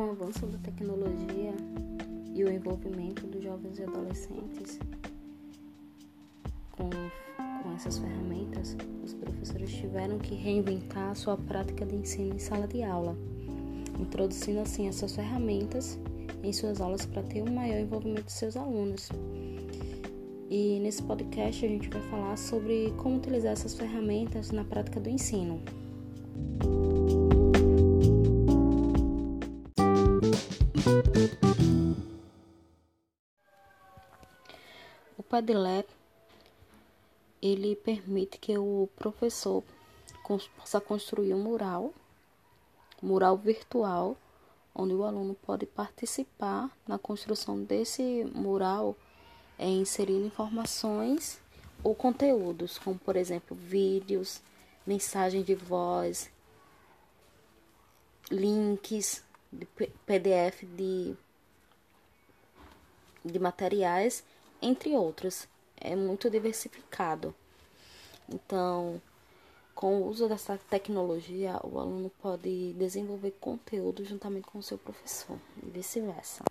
avanço da tecnologia e o envolvimento dos jovens e adolescentes com, com essas ferramentas, os professores tiveram que reinventar a sua prática de ensino em sala de aula, introduzindo assim essas ferramentas em suas aulas para ter um maior envolvimento de seus alunos. E nesse podcast a gente vai falar sobre como utilizar essas ferramentas na prática do ensino. O Padlet ele permite que o professor possa construir um mural, mural virtual, onde o aluno pode participar na construção desse mural, é, inserindo informações ou conteúdos, como por exemplo vídeos, mensagens de voz, links de PDF de, de materiais, entre outros. É muito diversificado. Então, com o uso dessa tecnologia, o aluno pode desenvolver conteúdo juntamente com o seu professor e vice-versa.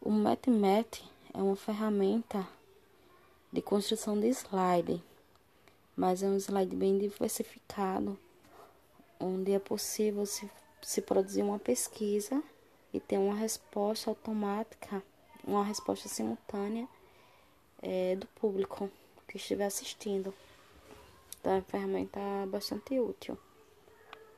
O MathMath é uma ferramenta de construção de slide, mas é um slide bem diversificado onde é possível se, se produzir uma pesquisa e ter uma resposta automática, uma resposta simultânea é, do público que estiver assistindo. Então, é uma ferramenta bastante útil.